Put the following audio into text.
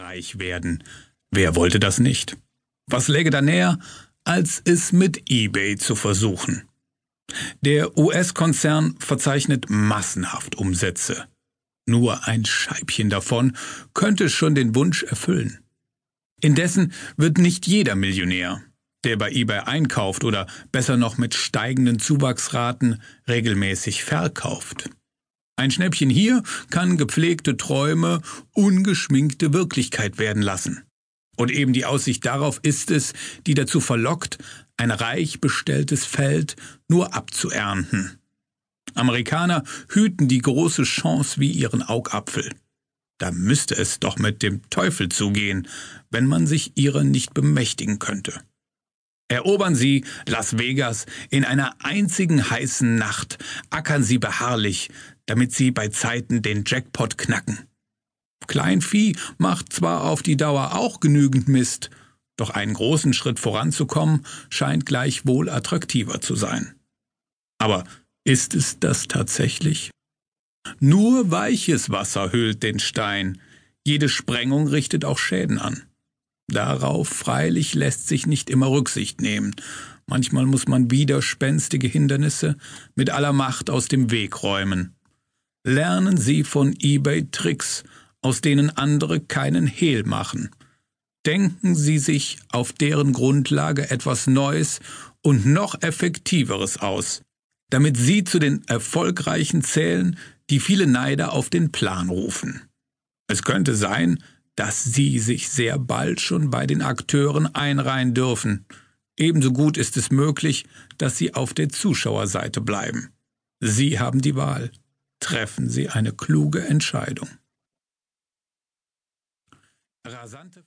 reich werden. Wer wollte das nicht? Was läge da näher, als es mit eBay zu versuchen? Der US-Konzern verzeichnet massenhaft Umsätze. Nur ein Scheibchen davon könnte schon den Wunsch erfüllen. Indessen wird nicht jeder Millionär, der bei eBay einkauft oder besser noch mit steigenden Zuwachsraten regelmäßig verkauft. Ein Schnäppchen hier kann gepflegte Träume ungeschminkte Wirklichkeit werden lassen. Und eben die Aussicht darauf ist es, die dazu verlockt, ein reich bestelltes Feld nur abzuernten. Amerikaner hüten die große Chance wie ihren Augapfel. Da müsste es doch mit dem Teufel zugehen, wenn man sich ihrer nicht bemächtigen könnte. Erobern Sie Las Vegas in einer einzigen heißen Nacht, ackern Sie beharrlich, damit Sie bei Zeiten den Jackpot knacken. Kleinvieh macht zwar auf die Dauer auch genügend Mist, doch einen großen Schritt voranzukommen scheint gleichwohl attraktiver zu sein. Aber ist es das tatsächlich? Nur weiches Wasser höhlt den Stein, jede Sprengung richtet auch Schäden an. Darauf freilich lässt sich nicht immer Rücksicht nehmen. Manchmal muss man widerspenstige Hindernisse mit aller Macht aus dem Weg räumen. Lernen Sie von eBay Tricks, aus denen andere keinen Hehl machen. Denken Sie sich auf deren Grundlage etwas Neues und noch effektiveres aus, damit Sie zu den Erfolgreichen zählen, die viele Neider auf den Plan rufen. Es könnte sein, dass Sie sich sehr bald schon bei den Akteuren einreihen dürfen. Ebenso gut ist es möglich, dass Sie auf der Zuschauerseite bleiben. Sie haben die Wahl. Treffen Sie eine kluge Entscheidung. Rasante